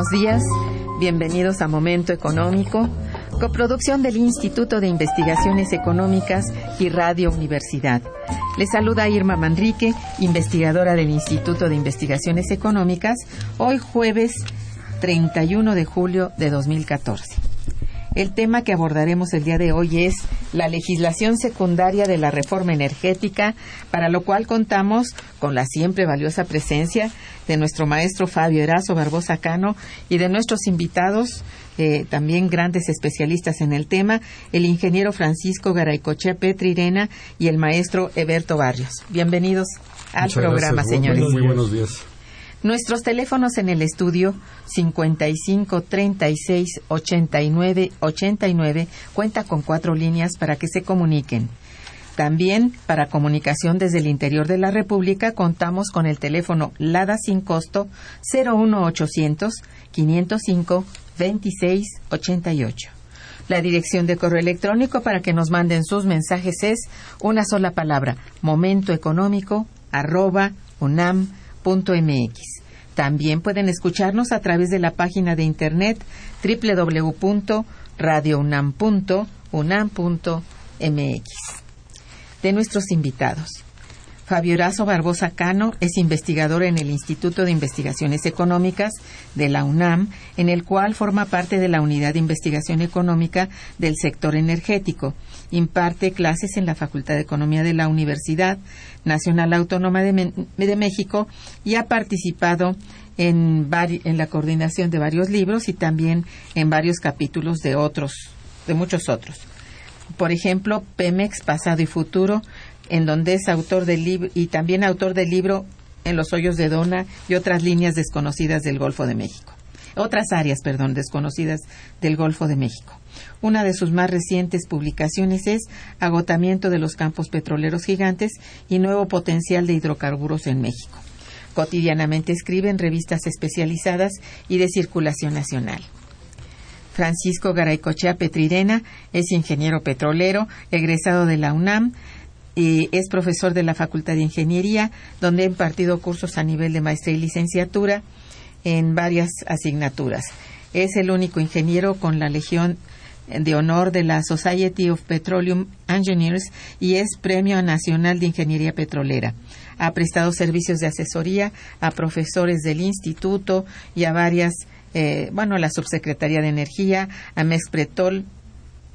Buenos días. Bienvenidos a Momento Económico, coproducción del Instituto de Investigaciones Económicas y Radio Universidad. Les saluda Irma Manrique, investigadora del Instituto de Investigaciones Económicas, hoy jueves 31 de julio de 2014. El tema que abordaremos el día de hoy es la legislación secundaria de la reforma energética, para lo cual contamos con la siempre valiosa presencia de nuestro maestro Fabio Erazo Barbosa Cano y de nuestros invitados, eh, también grandes especialistas en el tema, el ingeniero Francisco Garaycochea Petrirena y el maestro Eberto Barrios. Bienvenidos al programa, señores. Muy buenos días. Nuestros teléfonos en el estudio 55 36 89 89 cuenta con cuatro líneas para que se comuniquen. También para comunicación desde el interior de la República contamos con el teléfono LADA sin costo 01800 505 2688. La dirección de correo electrónico para que nos manden sus mensajes es una sola palabra, momentoeconómico arroba También pueden escucharnos a través de la página de internet www.radiounam.unam.mx de nuestros invitados. Fabio Horazo Barbosa Cano es investigador en el Instituto de Investigaciones Económicas de la UNAM, en el cual forma parte de la Unidad de Investigación Económica del sector energético. Imparte clases en la Facultad de Economía de la Universidad Nacional Autónoma de, México y ha participado en, en la coordinación de varios libros y también en varios capítulos de otros, de muchos otros por ejemplo, Pemex, Pasado y Futuro, en donde es autor del libro y también autor del libro En los hoyos de Dona y otras líneas desconocidas del Golfo de México. Otras áreas, perdón, desconocidas del Golfo de México. Una de sus más recientes publicaciones es Agotamiento de los campos petroleros gigantes y nuevo potencial de hidrocarburos en México. Cotidianamente escribe en revistas especializadas y de circulación nacional. Francisco Garaycochea Petrirena es ingeniero petrolero, egresado de la UNAM, es profesor de la Facultad de Ingeniería, donde ha impartido cursos a nivel de maestría y licenciatura en varias asignaturas. Es el único ingeniero con la Legión de Honor de la Society of Petroleum Engineers y es Premio Nacional de Ingeniería Petrolera. Ha prestado servicios de asesoría a profesores del instituto y a varias, eh, bueno, a la Subsecretaría de Energía, a Mexpretol,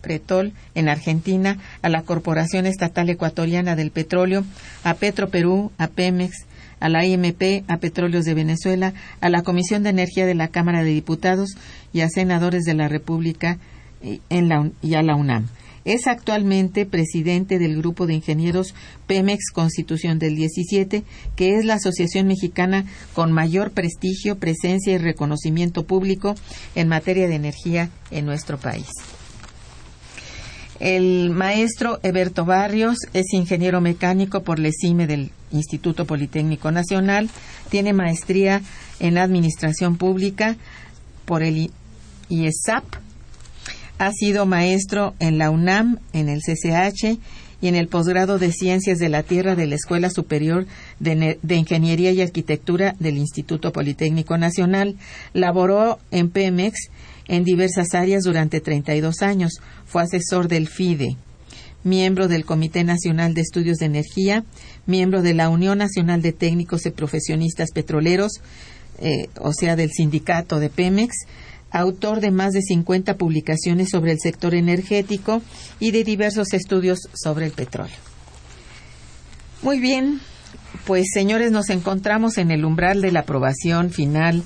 Pretol en Argentina, a la Corporación Estatal Ecuatoriana del Petróleo, a Petro Perú, a Pemex, a la IMP, a Petróleos de Venezuela, a la Comisión de Energía de la Cámara de Diputados y a senadores de la República en la, y a la UNAM. Es actualmente presidente del Grupo de Ingenieros Pemex Constitución del 17, que es la asociación mexicana con mayor prestigio, presencia y reconocimiento público en materia de energía en nuestro país. El maestro Eberto Barrios es ingeniero mecánico por la ESIME del Instituto Politécnico Nacional, tiene maestría en Administración Pública por el IESAP ha sido maestro en la UNAM, en el CCH y en el posgrado de Ciencias de la Tierra de la Escuela Superior de, Ingeniería y Arquitectura del Instituto Politécnico Nacional. Laboró en Pemex en diversas áreas durante 32 años. Fue asesor del FIDE, miembro del Comité Nacional de Estudios de Energía, miembro de la Unión Nacional de Técnicos y Profesionistas Petroleros, eh, o sea, del sindicato de Pemex, autor de más de 50 publicaciones sobre el sector energético y de diversos estudios sobre el petróleo. Muy bien, pues señores, nos encontramos en el umbral de la aprobación final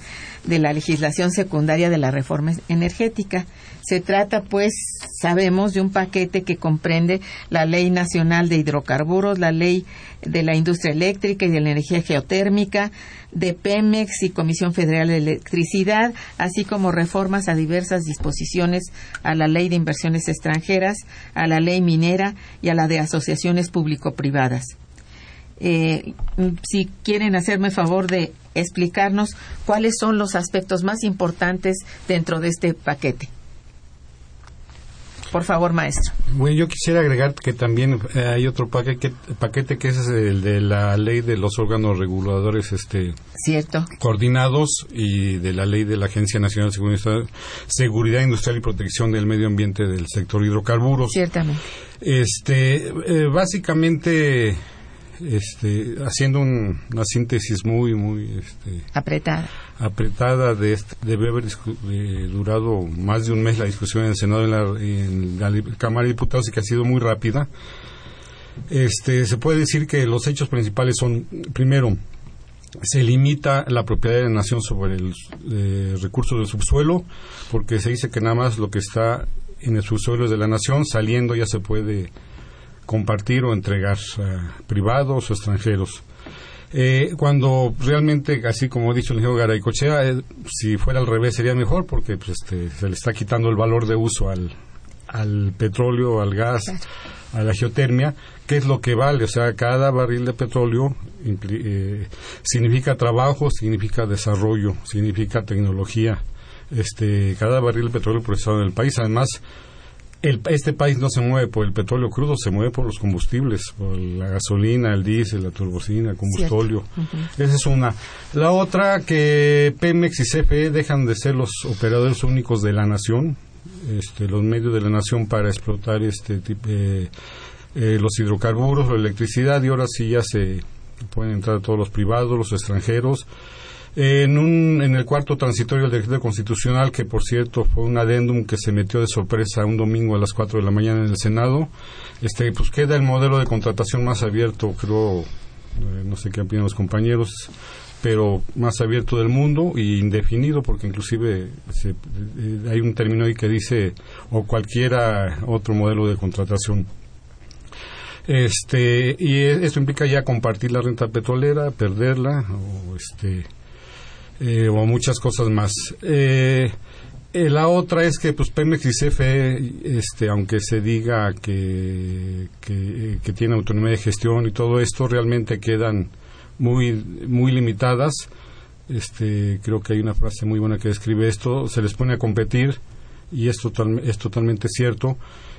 de la legislación secundaria de la reforma energética. Se trata, pues, sabemos, de un paquete que comprende la Ley Nacional de Hidrocarburos, la Ley de la Industria Eléctrica y de la Energía Geotérmica, de Pemex y Comisión Federal de Electricidad, así como reformas a diversas disposiciones a la Ley de Inversiones Extranjeras, a la Ley Minera y a la de Asociaciones Público-Privadas. Eh, si quieren hacerme favor de explicarnos cuáles son los aspectos más importantes dentro de este paquete. Por favor, maestro. Bueno, yo quisiera agregar que también eh, hay otro paquete, paquete que es el de la ley de los órganos reguladores este, Cierto. coordinados y de la ley de la Agencia Nacional de Seguridad, Industrial y Protección del Medio Ambiente del sector hidrocarburos. Ciertamente. Este, eh, básicamente este, haciendo una síntesis muy, muy este, apretada. Apretada de este, debe haber durado más de un mes la discusión en el Senado en la, Cámara de Diputados y que ha sido muy rápida. Este, se puede decir que los hechos principales son, primero, se limita la propiedad de la nación sobre el eh, recurso del subsuelo, porque se dice que nada más lo que está en el subsuelo es de la nación, saliendo ya se puede compartir o entregar a privados o extranjeros. Eh, cuando realmente, así como ha dicho el ingeniero Garaycochea, eh, si fuera al revés sería mejor porque pues, este, se le está quitando el valor de uso al, al petróleo, al gas, a la geotermia, ¿qué es lo que vale? O sea, cada barril de petróleo eh, significa trabajo, significa desarrollo, significa tecnología. Este, cada barril de petróleo procesado en el país, además, este país no se mueve por el petróleo crudo, se mueve por los combustibles, por la gasolina, el diésel, la turbocina, el combustóleo. Esa es una. La otra, que Pemex y CFE dejan de ser los operadores únicos de la nación, este, los medios de la nación para explotar este eh, eh, los hidrocarburos, la electricidad, y ahora sí ya se pueden entrar todos los privados, los extranjeros en, un, en el cuarto transitorio del decreto constitucional, que por cierto fue un adendum que se metió de sorpresa un domingo a las 4 de la mañana en el Senado, este, pues queda el modelo de contratación más abierto, creo, eh, no sé qué opinan los compañeros, pero más abierto del mundo y indefinido, porque inclusive se, eh, hay un término ahí que dice o cualquiera otro modelo de contratación. Este, y esto implica ya compartir la renta petrolera, perderla, o este, eh, o muchas cosas más. Eh, eh, la otra es que pues Pemex y CFE, este, aunque se diga que, que, tiene autonomía de gestión y todo esto, realmente quedan muy, muy limitadas. Este, creo que hay una frase muy buena que describe esto. Se les pone a competir y es, es totalmente cierto,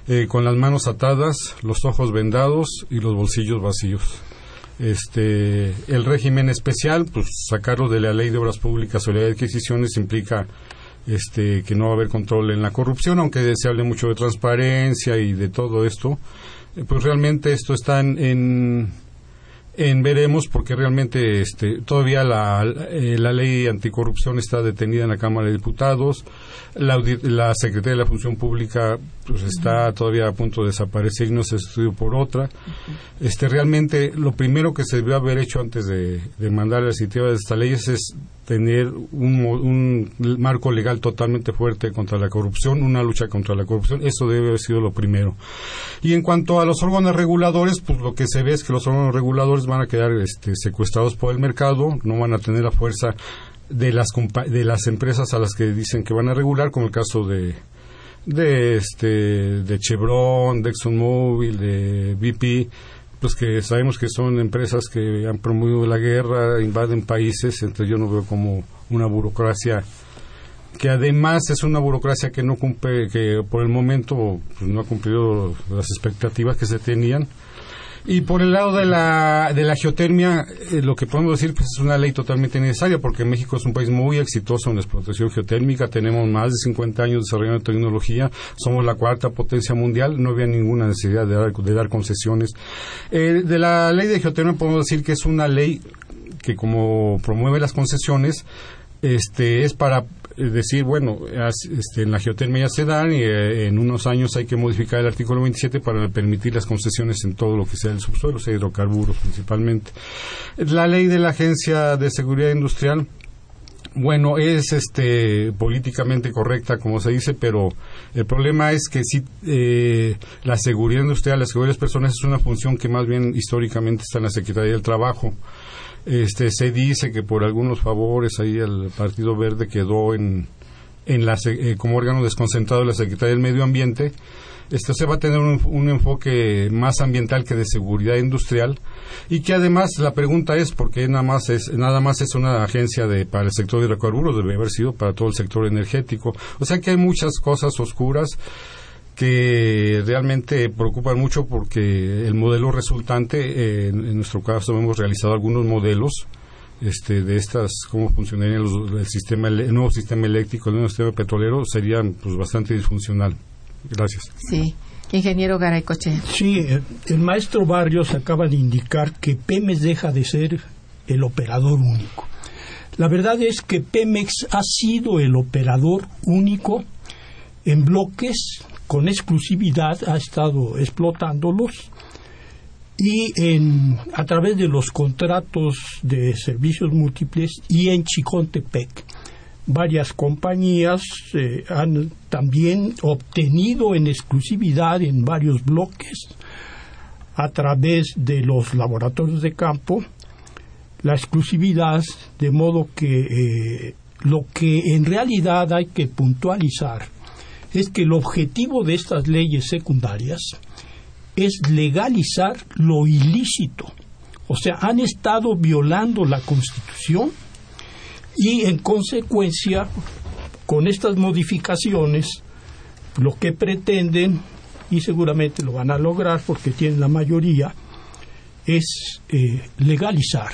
eh, con las manos atadas, los ojos vendados y los bolsillos vacíos. Este, el régimen especial, pues sacarlo de la ley de obras públicas o ley de adquisiciones implica este, que no va a haber control en la corrupción, aunque se hable mucho de transparencia y de todo esto, eh, pues realmente esto está en en veremos porque realmente este, todavía la, eh, la, ley anticorrupción está detenida en la Cámara de Diputados, la, la Secretaría de la Función Pública pues está todavía a punto de desaparecer y no se estudió por otra. Este realmente lo primero que se debió haber hecho antes de, de mandar la iniciativa de estas leyes es tener un, un, marco legal totalmente fuerte contra la corrupción, una lucha contra la corrupción, eso debe haber sido lo primero. Y en cuanto a los órganos reguladores, pues lo que se ve es que los órganos reguladores van a quedar este, secuestrados por el mercado, no van a tener la fuerza de las de las empresas a las que dicen que van a regular, como el caso de de este de Chevron, de ExxonMobil, de BP, pues que sabemos que son empresas que han promovido la guerra, invaden países, entonces yo no veo como una burocracia que además es una burocracia que no cumple, que por el momento pues, no ha cumplido las expectativas que se tenían y por el lado de la, de la geotermia, eh, lo que podemos decir pues, es una ley totalmente necesaria porque México es un país muy exitoso en la explotación geotérmica, tenemos más de 50 años desarrollando tecnología, somos la cuarta potencia mundial, no había ninguna necesidad de dar, de dar concesiones. Eh, de la ley de geotermia podemos decir que es una ley que como promueve las concesiones, este, es para decir, bueno, este, en la geotermia ya se dan y eh, en unos años hay que modificar el artículo 27 para permitir las concesiones en todo lo que sea el subsuelo, sea hidrocarburos principalmente. La ley de la Agencia de Seguridad Industrial, bueno, es este políticamente correcta, como se dice, pero el problema es que si eh, la seguridad industrial, la seguridad de las personas es una función que más bien históricamente está en la Secretaría del Trabajo. Este, se dice que por algunos favores ahí el Partido Verde quedó en, en la, eh, como órgano desconcentrado de la Secretaría del Medio Ambiente. Este, se va a tener un, enfoque más ambiental que de seguridad industrial. Y que además la pregunta es por qué nada más es nada más es una agencia de para el sector de hidrocarburos debe haber sido para todo el sector energético. O sea que hay muchas cosas oscuras que realmente preocupan mucho porque el modelo resultante, eh, en, nuestro caso hemos realizado algunos modelos este, de estas, cómo funcionaría el, sistema, el nuevo sistema eléctrico, el nuevo sistema petrolero, serían pues, bastante disfuncional. Gracias. Sí. Ingeniero Garay Coche. Sí, el maestro Barrios acaba de indicar que Pemex deja de ser el operador único. La verdad es que Pemex ha sido el operador único en bloques con exclusividad ha estado explotándolos y en, a través de los contratos de servicios múltiples y en Chicontepec varias compañías eh, han también obtenido en exclusividad en varios bloques a través de los laboratorios de campo la exclusividad de modo que eh, lo que en realidad hay que puntualizar es que el objetivo de estas leyes secundarias es legalizar lo ilícito. O sea, han estado violando la Constitución y en consecuencia, con estas modificaciones, lo que pretenden, y seguramente lo van a lograr porque tienen la mayoría, es eh, legalizar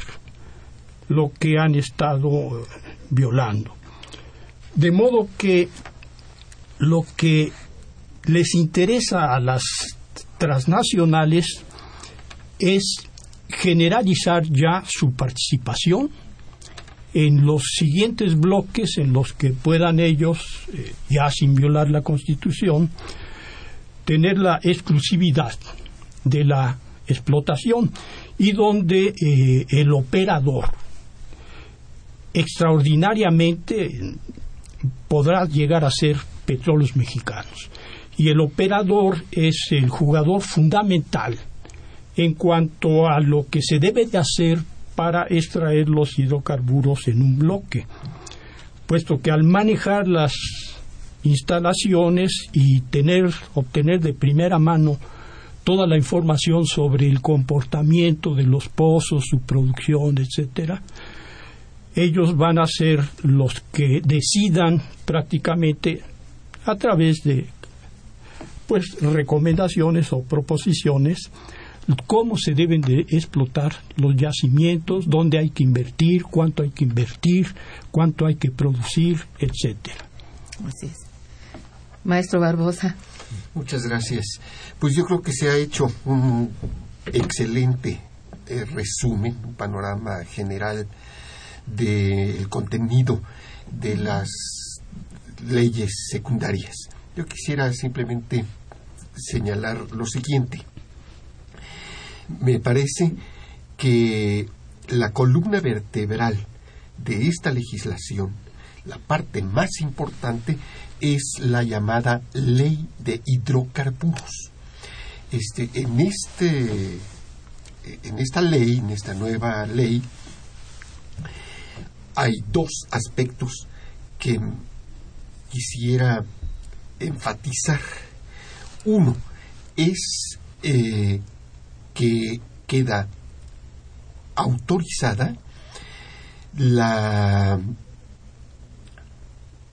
lo que han estado violando. De modo que lo que les interesa a las transnacionales es generalizar ya su participación en los siguientes bloques en los que puedan ellos, eh, ya sin violar la Constitución, tener la exclusividad de la explotación y donde eh, el operador extraordinariamente podrá llegar a ser petróleos mexicanos. Y el operador es el jugador fundamental en cuanto a lo que se debe de hacer para extraer los hidrocarburos en un bloque, puesto que al manejar las instalaciones y tener obtener de primera mano toda la información sobre el comportamiento de los pozos, su producción, etcétera, ellos van a ser los que decidan prácticamente a través de pues recomendaciones o proposiciones cómo se deben de explotar los yacimientos, dónde hay que invertir, cuánto hay que invertir, cuánto hay que producir, etcétera. Así es. Maestro Barbosa. Muchas gracias. Pues yo creo que se ha hecho un excelente eh, resumen, un panorama general del contenido de las leyes secundarias. Yo quisiera simplemente señalar lo siguiente. Me parece que la columna vertebral de esta legislación, la parte más importante, es la llamada ley de hidrocarburos. Este, en, este, en esta ley, en esta nueva ley, hay dos aspectos que quisiera enfatizar. Uno es eh, que queda autorizada la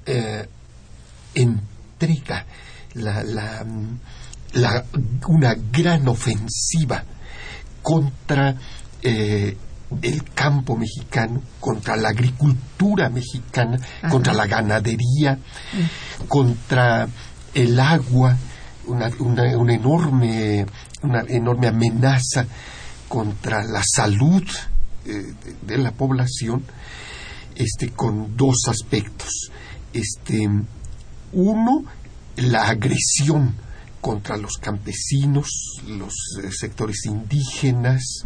eh, entrega, la, la, la, una gran ofensiva contra eh, el campo mexicano, contra la agricultura mexicana, contra la ganadería, contra el agua, una, una, enorme, una enorme amenaza contra la salud eh, de la población, este, con dos aspectos. Este, uno, la agresión contra los campesinos, los eh, sectores indígenas,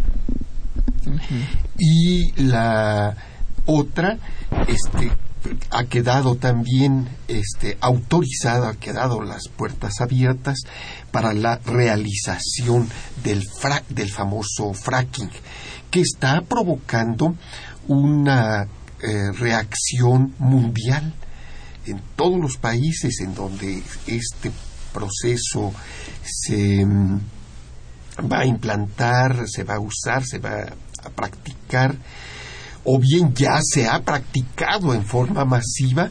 y la otra este, ha quedado también este, autorizada, ha quedado las puertas abiertas para la realización del, del famoso fracking, que está provocando una eh, reacción mundial en todos los países en donde este proceso se mm, va a implantar, se va a usar, se va a practicar, o bien ya se ha practicado en forma masiva,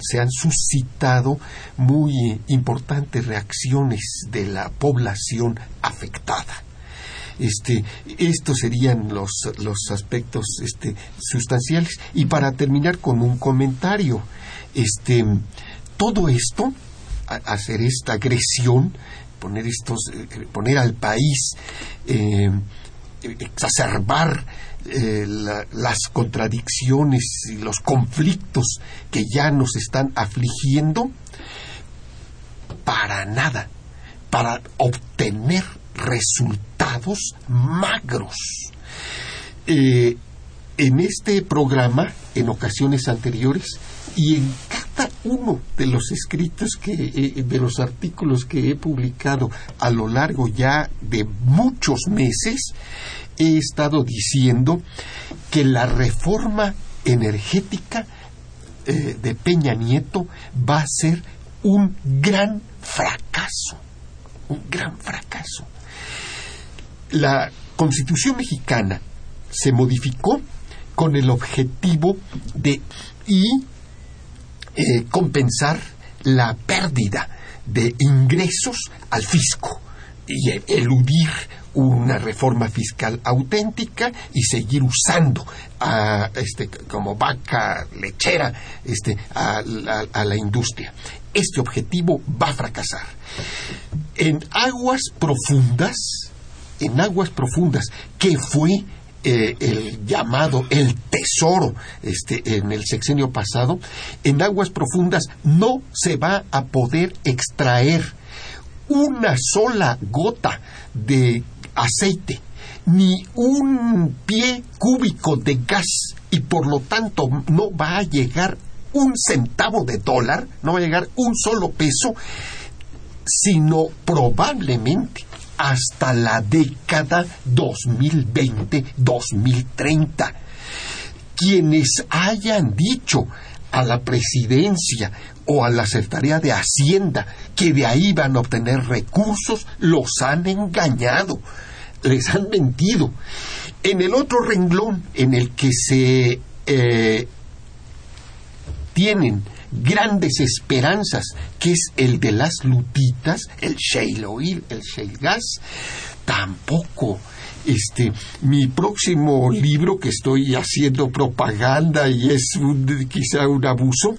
se han suscitado muy importantes reacciones de la población afectada. Este, estos serían los, los aspectos este, sustanciales. Y para terminar con un comentario, este, todo esto, hacer esta agresión, poner, estos, eh, poner al país, eh, exacerbar eh, las contradicciones y los conflictos que ya nos están afligiendo, para nada, para obtener resultados magros. Eh, en este programa, en ocasiones anteriores, y en uno de los escritos que, eh, de los artículos que he publicado a lo largo ya de muchos meses, he estado diciendo que la reforma energética eh, de Peña Nieto va a ser un gran fracaso, un gran fracaso. La constitución mexicana se modificó con el objetivo de y eh, compensar la pérdida de ingresos al fisco y eludir una reforma fiscal auténtica y seguir usando a, este, como vaca lechera este, a, a la industria. Este objetivo va a fracasar. En aguas profundas, en aguas profundas, que fue eh, el llamado el tesoro este, en el sexenio pasado, en aguas profundas no se va a poder extraer una sola gota de aceite, ni un pie cúbico de gas y por lo tanto no va a llegar un centavo de dólar, no va a llegar un solo peso, sino probablemente hasta la década 2020-2030. Quienes hayan dicho a la presidencia o a la Secretaría de Hacienda que de ahí van a obtener recursos, los han engañado, les han mentido. En el otro renglón en el que se eh, tienen grandes esperanzas, que es el de las lutitas, el shale oil, el shale gas, tampoco este mi próximo libro que estoy haciendo propaganda y es quizá un abuso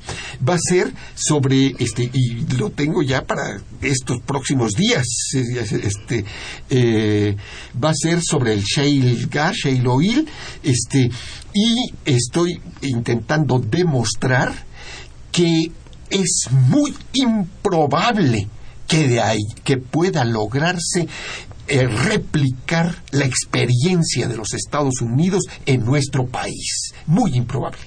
va a ser sobre este y lo tengo ya para estos próximos días este eh, va a ser sobre el shale gas shale oil este y estoy intentando demostrar que es muy improbable que de ahí que pueda lograrse eh, replicar la experiencia de los Estados Unidos en nuestro país. Muy improbable.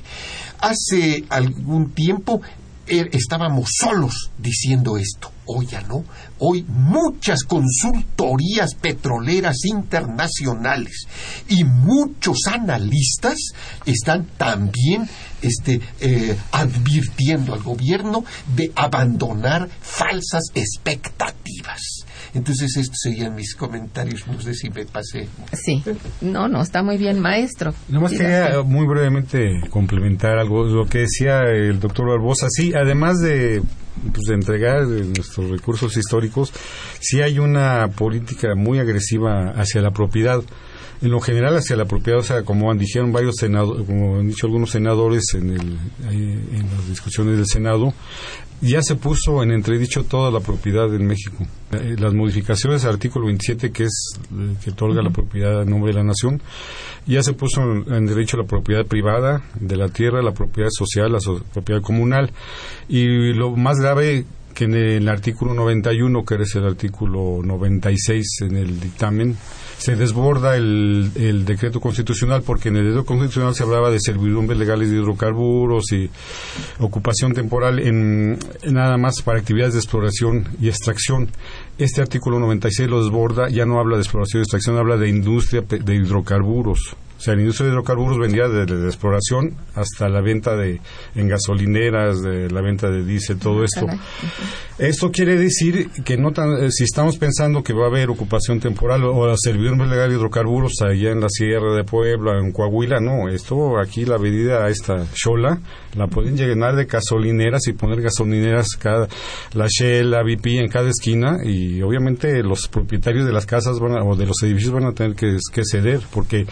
Hace algún tiempo eh, estábamos solos diciendo esto. Hoy ya no. Hoy muchas consultorías petroleras internacionales y muchos analistas están también este, eh, advirtiendo al gobierno de abandonar falsas expectativas. Entonces, estos serían mis comentarios. No sé si me pasé. Sí, no, no, está muy bien, maestro. Nomás quería muy brevemente complementar algo, lo que decía el doctor Barbosa. Sí, además de, pues, de entregar nuestros recursos históricos, sí hay una política muy agresiva hacia la propiedad en lo general hacia la propiedad, o sea, como han dijeron varios senadores, como han dicho algunos senadores en, el, en las discusiones del Senado, ya se puso en entredicho toda la propiedad en México. Eh, las modificaciones al artículo 27, que es eh, que otorga la propiedad a nombre de la nación, ya se puso en derecho la propiedad privada de la tierra, la propiedad social, la propiedad comunal. Y lo más grave que en el artículo 91, que es el artículo 96 en el dictamen, se desborda el, el, decreto constitucional porque en el decreto constitucional se hablaba de servidumbres legales de hidrocarburos y ocupación temporal en, nada más para actividades de exploración y extracción. Este artículo 96 lo desborda, ya no habla de exploración y extracción, habla de industria de hidrocarburos. O sea, la industria de hidrocarburos vendía desde la exploración hasta la venta de en gasolineras, de la venta de diésel, todo ah, esto. Esto quiere decir que no tan, eh, si estamos pensando que va a haber ocupación temporal o la servidumbre legal de hidrocarburos allá en la Sierra de Puebla, en Coahuila, no, esto aquí la medida a esta Chola la pueden llenar de gasolineras y poner gasolineras cada la Shell, la BP en cada esquina y obviamente los propietarios de las casas van o de los edificios van a tener que, que ceder porque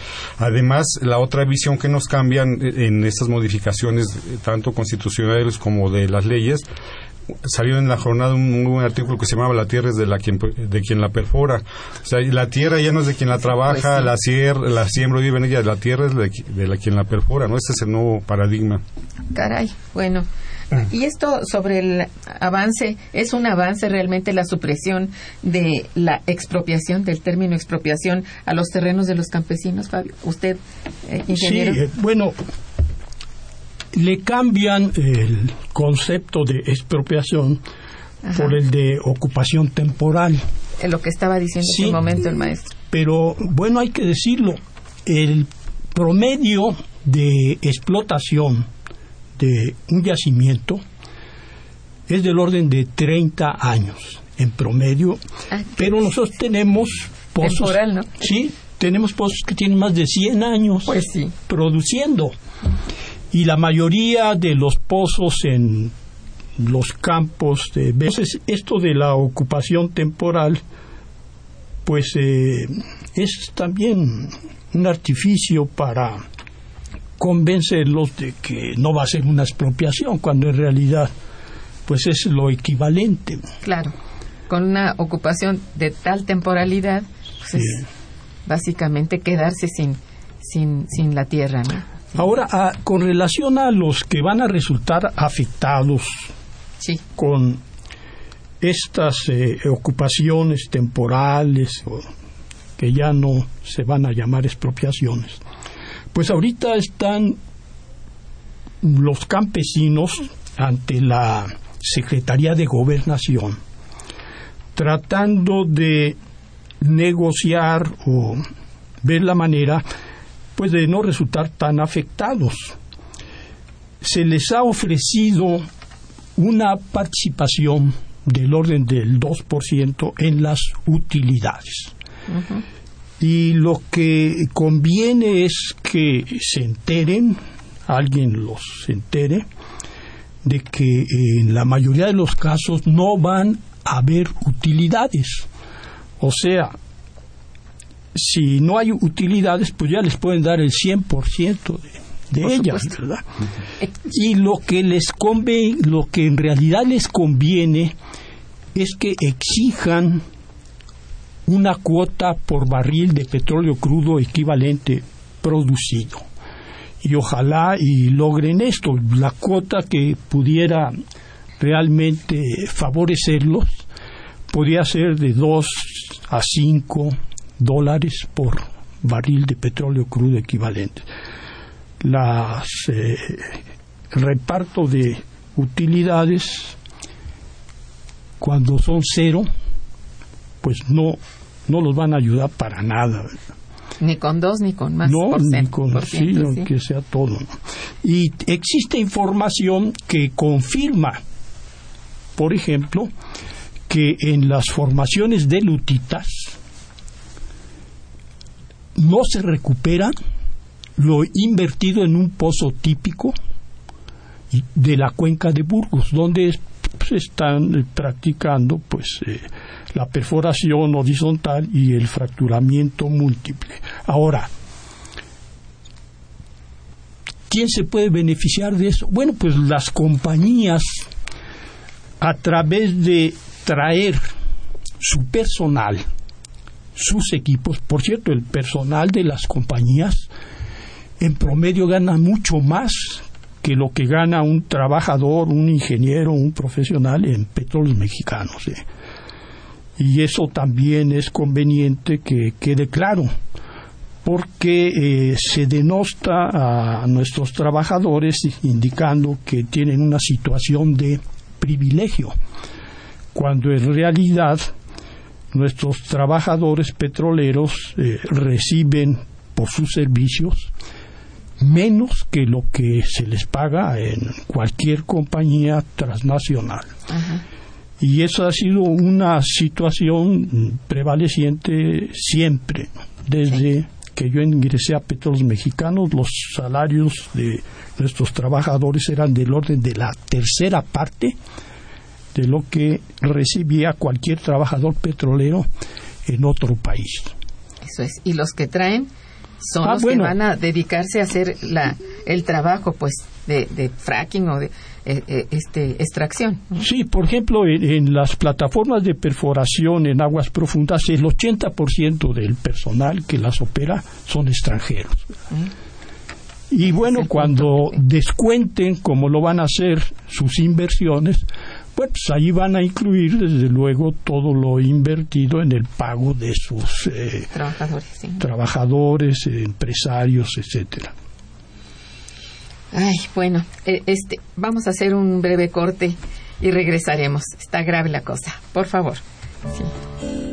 además la otra visión que nos cambian en estas modificaciones tanto constitucionales como de las leyes salió en la jornada un, artículo que se llamaba La tierra es de, la quien, de quien la perfora. O sea, la tierra ya no es de quien la trabaja, pues la, sier, la siembra vive en ella, la tierra es de, la quien la perfora, ¿no? Este es el nuevo paradigma. Caray, bueno. Y esto sobre el avance, ¿es un avance realmente la supresión de la expropiación, del término expropiación a los terrenos de los campesinos, Fabio? ¿Usted, eh, ingeniero? Sí, eh, bueno, le cambian el concepto de expropiación por el de ocupación temporal. Es lo que estaba diciendo en ese momento el maestro. Pero bueno, hay que decirlo, el promedio de explotación un yacimiento es del orden de 30 años en promedio, ah, pero nosotros tenemos pozos, temporal, ¿no? sí, tenemos pozos que tienen más de 100 años pues sí. produciendo y la mayoría de los pozos en los campos de veces esto de la ocupación temporal pues eh, es también un artificio para convencerlos de que no va a ser una expropiación cuando en realidad pues es lo equivalente. Claro con una ocupación de tal temporalidad pues es básicamente quedarse sin sin sin la tierra ¿no? Ahora, ah, con relación a los que van a resultar afectados con estas eh, ocupaciones temporales que ya no se van a llamar expropiaciones, pues ahorita están los campesinos ante la Secretaría de Gobernación tratando de negociar o ver la manera pues de no resultar tan afectados. Se les ha ofrecido una participación del orden del 2% en las utilidades. Y lo que conviene es que se enteren, alguien los entere, de que en la mayoría de los casos no van a haber utilidades. O sea, si no hay utilidades, pues ya les pueden dar el 100% de, de ellas, ¿verdad? Y lo que les conviene, lo que en realidad les conviene es que exijan una cuota por barril de petróleo crudo equivalente producido. Y ojalá y logren esto, la cuota que pudiera realmente favorecerlos podría ser de 2 a 5 dólares por barril de petróleo crudo equivalente. Las, eh, el reparto de utilidades cuando son cero, pues no, no los van a ayudar para nada. Ni con dos ni con más. No, por ni con por sí, ciento, sí. aunque sea todo. Y existe información que confirma, por ejemplo, que en las formaciones de lutitas no se recupera lo invertido en un pozo típico de la cuenca de Burgos, donde es- se están eh, practicando pues eh, la perforación horizontal y el fracturamiento múltiple. Ahora, ¿quién se puede beneficiar de eso? Bueno, pues las compañías a través de traer su personal, sus equipos, por cierto, el personal de las compañías en promedio gana mucho más que lo que gana un trabajador, un ingeniero, un profesional en petróleos mexicanos. ¿eh? Y eso también es conveniente que quede claro, porque eh, se denosta a nuestros trabajadores indicando que tienen una situación de privilegio, cuando en realidad nuestros trabajadores petroleros eh, reciben por sus servicios menos que lo que se les paga en cualquier compañía transnacional. Ajá. Y eso ha sido una situación prevaleciente siempre, desde que yo ingresé a Petróleos Mexicanos, los salarios de nuestros trabajadores eran del orden de la tercera parte de lo que recibía cualquier trabajador petrolero en otro país. Eso es. Y los que traen son Ah, los bueno. que van a dedicarse a hacer la, el trabajo, pues, de, de fracking o de eh, eh, este extracción. ¿no? Sí, por ejemplo, en, en las plataformas de perforación en aguas profundas, el 80% del personal que las opera son extranjeros. Y bueno, cuando descuenten como lo van a hacer sus inversiones, pues ahí van a incluir desde luego todo lo invertido en el pago de sus eh, Trabajadores, sí. trabajadores, eh, empresarios, etcétera. Ay, bueno, eh, este, vamos a hacer un breve corte y regresaremos. Está grave la cosa. Por favor. Sí.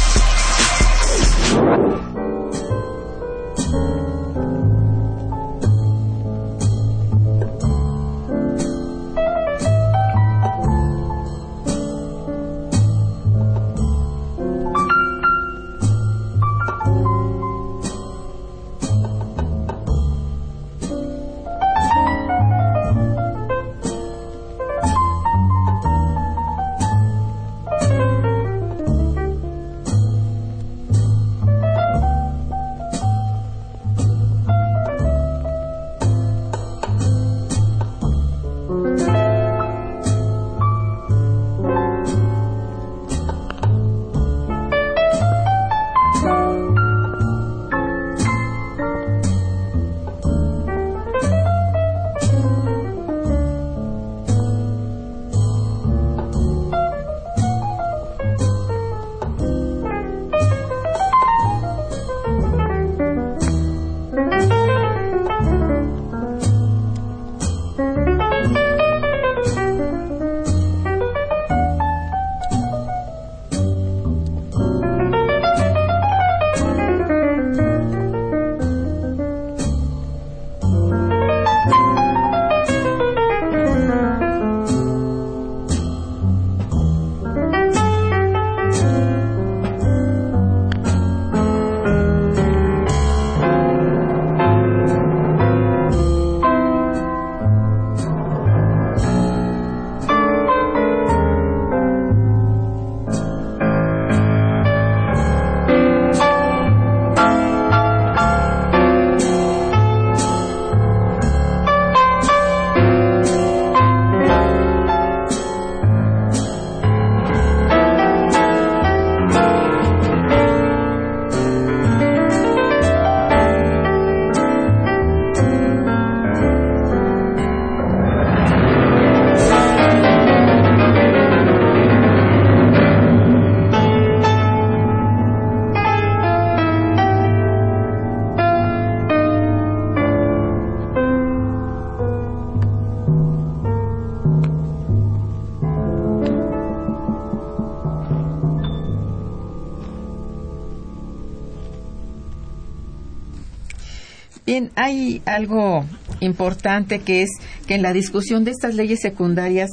Hay algo importante que es que en la discusión de estas leyes secundarias,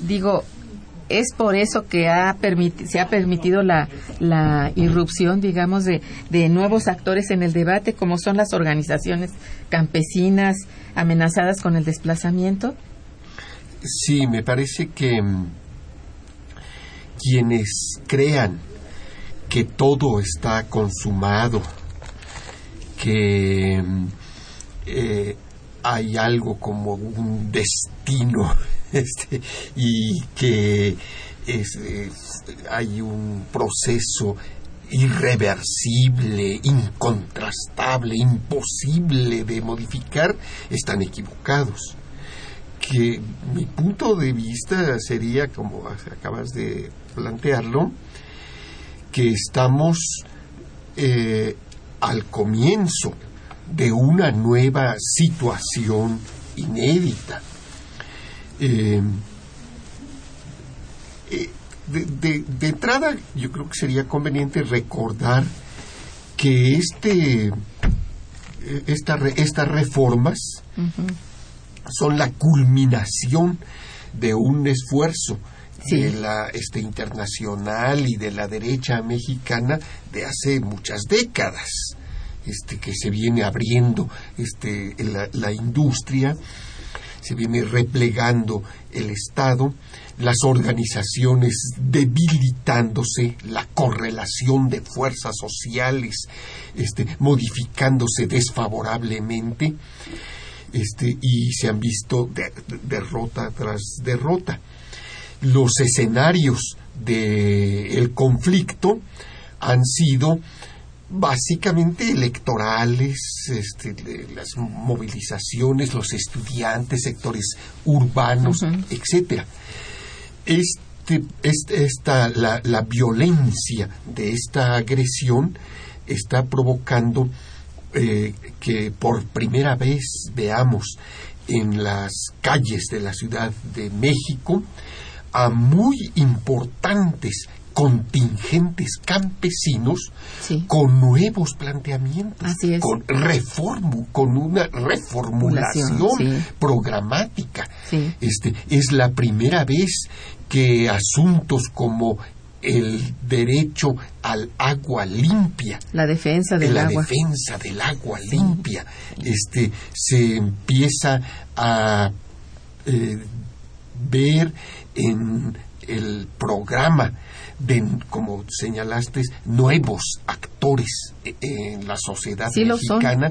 digo, es por eso que ha se ha permitido la, la irrupción, digamos, de, de, nuevos actores en el debate, como son las organizaciones campesinas amenazadas con el desplazamiento. Sí, me parece que mm, quienes crean que todo está consumado, que eh, hay algo como un destino este, y que hay un proceso irreversible, incontrastable, imposible de modificar, están equivocados. Que mi punto de vista sería, como acabas de plantearlo, que estamos eh, al comienzo de una nueva situación inédita. Eh, eh, de, entrada, yo creo que sería conveniente recordar que este, eh, estas reformas son la culminación de un esfuerzo de la este, internacional y de la derecha mexicana de hace muchas décadas, este, que se viene abriendo este, la, industria, se viene replegando el Estado, las organizaciones debilitándose, la correlación de fuerzas sociales este, modificándose desfavorablemente, este, y se han visto derrota tras derrota. Los escenarios del conflicto han sido básicamente electorales, este, las movilizaciones, los estudiantes, sectores urbanos, etcétera. Este, este, esta, la, la, violencia de esta agresión está provocando eh, que por primera vez veamos en las calles de la Ciudad de México a muy importantes contingentes campesinos Sí. con nuevos planteamientos, con reformu, con una reformulación sí. programática. Sí. Este es la primera vez que asuntos como el derecho al agua limpia La defensa del la agua. defensa del agua limpia este se empieza a eh, ver en el programa de como señalaste nuevos actores eh, en la sociedad Sí mexicana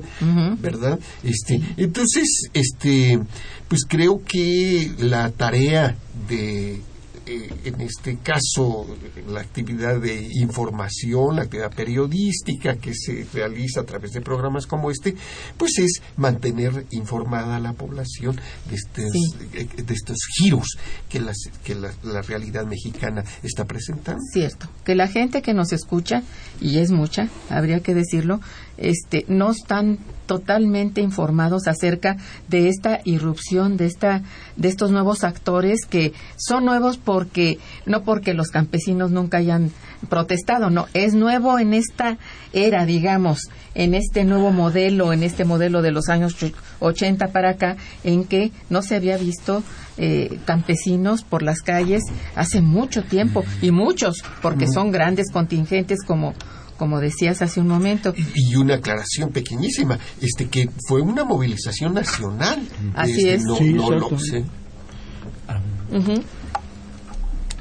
verdad este entonces este pues creo que la tarea de eh, en este caso la actividad de información, la actividad periodística que se realiza a través de programas como este, pues es mantener informada a la población de estos, Sí. eh, de estos giros que, las, que la, la realidad mexicana está presentando. Cierto, que la gente que nos escucha, y es mucha, habría que decirlo, este, no están totalmente informados acerca de esta irrupción, de esta, de estos nuevos actores que son nuevos porque, no porque los campesinos nunca hayan protestado, no, es nuevo en esta era, digamos, en este nuevo modelo, en este modelo de los años ch- 80 para acá, en que no se había visto eh, campesinos por las calles hace mucho tiempo, y muchos, porque son grandes contingentes como como decías hace un momento. Y una aclaración pequeñísima, este que fue una movilización nacional. Así Este, es. No, Sí, no lo sé.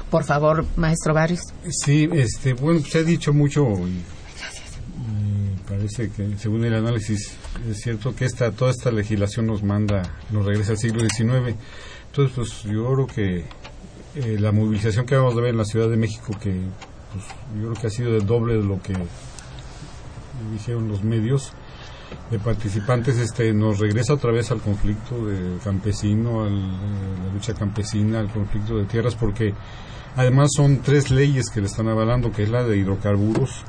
Por favor, maestro Barrios. Sí, este, bueno, se ha dicho mucho y, y parece que según el análisis es cierto que esta toda esta legislación nos manda, nos regresa al siglo XIX. Entonces, pues yo creo que eh, la movilización que vamos a ver en la Ciudad de México, que pues, yo creo que ha sido el doble de lo que dijeron los medios de participantes, este, nos regresa otra vez al conflicto de campesino, a la lucha campesina, al conflicto de tierras, porque Además son tres leyes que le están avalando, que es la de hidrocarburos,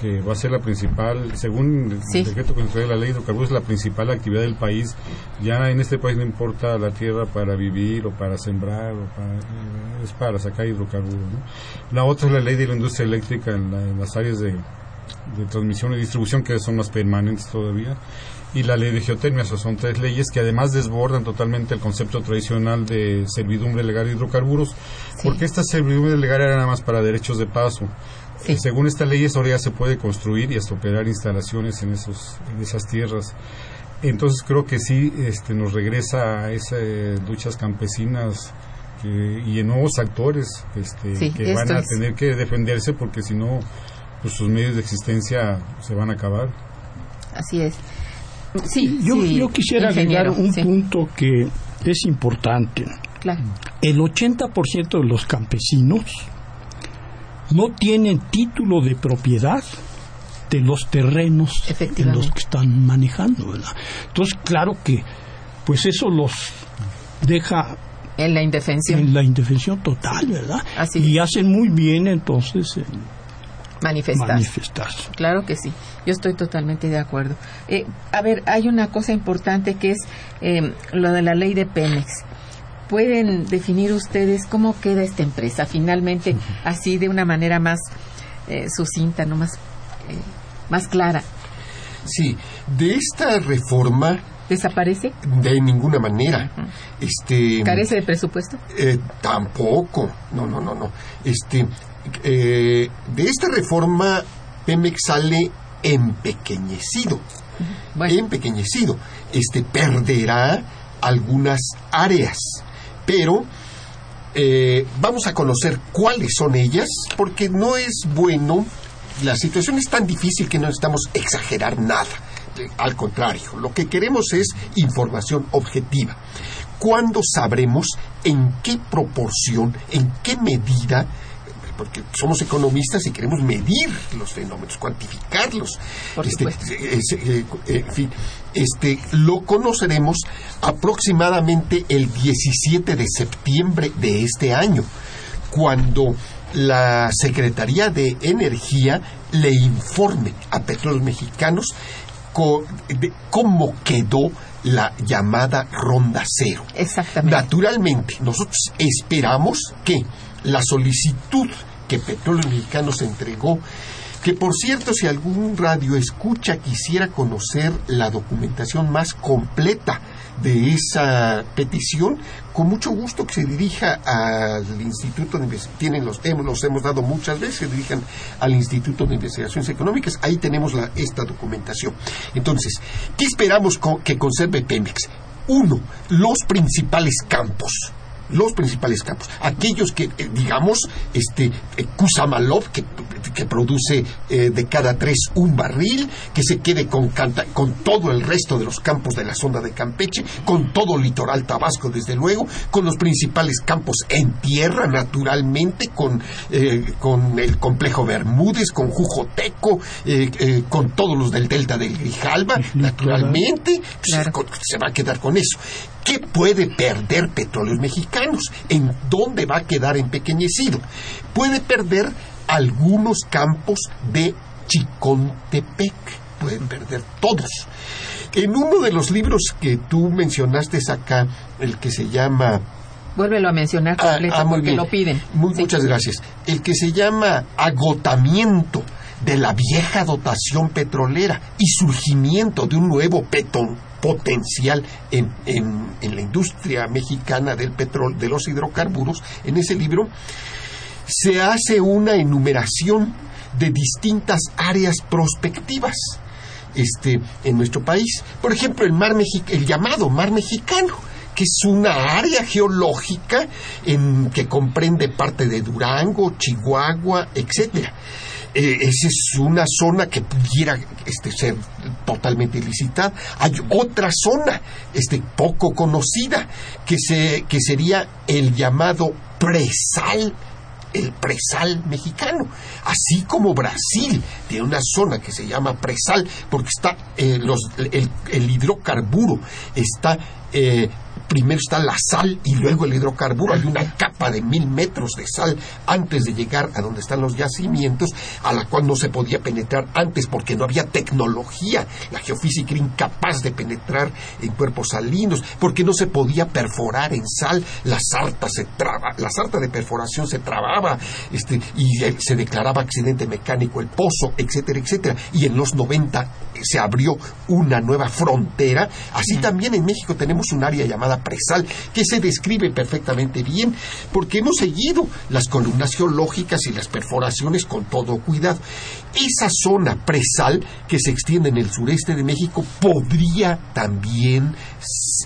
que va a ser la principal, según el Sí. decreto que nos trae la ley de hidrocarburos, es la principal actividad del país. Ya en este país no importa la tierra para vivir o para sembrar, o para, es para sacar hidrocarburos. ¿no? La otra es la ley de la industria eléctrica en, la- en las áreas de, de transmisión y distribución, que son más permanentes todavía. Y la ley de geotermia, esas son tres leyes que además desbordan totalmente el concepto tradicional de servidumbre legal de hidrocarburos, porque esta servidumbre legal era nada más para derechos de paso. Sí. Según esta ley, ahora ya se puede construir y hasta operar instalaciones en, esos, en esas tierras. Entonces creo que sí este, nos regresa a esas eh, luchas campesinas que- y en nuevos actores este, Sí, que van a es. tener que defenderse porque si no, pues sus medios de existencia se van a acabar. Así es. Sí, Yo, sí, yo quisiera agregar un sí, punto que es importante. Claro. El 80% de los campesinos no tienen título de propiedad de los terrenos en los que están manejando, ¿verdad? Entonces, claro que pues eso los deja En la indefensión. en la indefensión total, ¿verdad? Así y hacen muy bien entonces en manifestar. manifestarse. Claro que sí, yo estoy totalmente de acuerdo. Eh, a ver, hay una cosa importante que es eh, lo de la ley de Pemex. ¿Pueden definir ustedes cómo queda esta empresa finalmente, así de una manera más eh, sucinta, no más, eh, más clara? Sí, de esta reforma ¿Desaparece? de ninguna manera. Este ¿Carece de presupuesto? Eh, tampoco, no, no, no, no. Este, eh, de esta reforma, Pemex sale empequeñecido, Bueno, empequeñecido. Este, perderá algunas áreas, pero eh, vamos a conocer cuáles son ellas, porque no es bueno, la situación es tan difícil que no necesitamos exagerar nada. Al contrario, lo que queremos es información objetiva. ¿Cuándo sabremos en qué proporción, en qué medida, porque somos economistas y queremos medir los fenómenos, cuantificarlos. Por Este, supuesto. eh, eh, eh, en fin, este, lo conoceremos aproximadamente el 17 de septiembre de este año, cuando la Secretaría de Energía le informe a Petróleos Mexicanos cómo quedó la llamada ronda cero. exactamente. Naturalmente, nosotros esperamos que la solicitud que Petróleos Mexicanos entregó que por cierto, si algún radio escucha quisiera conocer la documentación más completa de esa petición, con mucho gusto que se dirija al Instituto de Investigación, los hemos, los hemos dado muchas veces, se dirijan al Instituto de Investigaciones Económicas, ahí tenemos la, esta documentación. Entonces, ¿qué esperamos co- que conserve Pemex? Uno, los principales campos los principales campos, aquellos que, eh, digamos, este, eh, Kusamalov, que, que produce eh, de cada tres un barril, que se quede con, canta- con todo el resto de los campos de la zona de Campeche, con todo el litoral Tabasco, desde luego, con los principales campos en tierra, naturalmente, con, eh, con el complejo Bermúdez, con Jujoteco, eh, eh, con todos los del delta del Grijalba, naturalmente, pues, Claro. se va a quedar con eso. ¿Qué puede perder petróleos mexicanos? ¿En dónde va a quedar empequeñecido? Puede perder algunos campos de Chicontepec. Pueden perder todos. En uno de los libros que tú mencionaste acá, el que se llama Vuélvelo a mencionar Ah, completo ah, muy porque bien. lo piden. Muy- Sí. Muchas gracias. El que se llama agotamiento de la vieja dotación petrolera y surgimiento de un nuevo petón potencial en, en- en la industria mexicana del petróleo, de los hidrocarburos, en ese libro se hace una enumeración de distintas áreas prospectivas este, en nuestro país. Por ejemplo, el, mar Mexi- el llamado Mar Mexicano, que es una área geológica en, que comprende parte de Durango, Chihuahua, etcétera. Eh, esa es una zona que pudiera este, ser totalmente ilícita. Hay otra zona este, poco conocida que, se, que sería el llamado presal el presal mexicano, así como Brasil tiene una zona que se llama presal porque está eh, los, el, hidrocarburo está eh, primero está la sal y luego el hidrocarburo. Hay una capa de mil metros de sal antes de llegar a donde están los yacimientos a la cual no se podía penetrar antes porque no había tecnología. La geofísica era incapaz de penetrar en cuerpos salinos porque no se podía perforar en sal. La sarta se traba la sarta de perforación se trababa este y eh, se declaraba accidente mecánico el pozo etcétera etcétera. Y en los 90 se abrió una nueva frontera. Así también en México tenemos un área llamada presal que se describe perfectamente bien porque hemos seguido las columnas geológicas y las perforaciones con todo cuidado. Esa zona presal que se extiende en el sureste de México podría también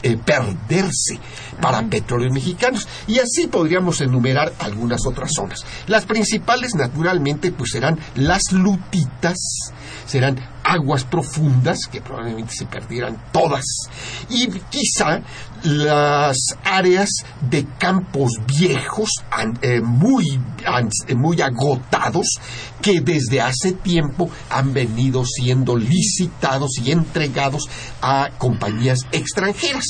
eh, perderse para petróleos mexicanos y así podríamos enumerar algunas otras zonas. Las principales naturalmente pues serán las lutitas, serán aguas profundas que probablemente se perdieran todas. Y quizá las áreas de campos viejos eh, muy, eh, muy agotados que desde hace tiempo han venido siendo licitados y entregados a compañías extranjeras.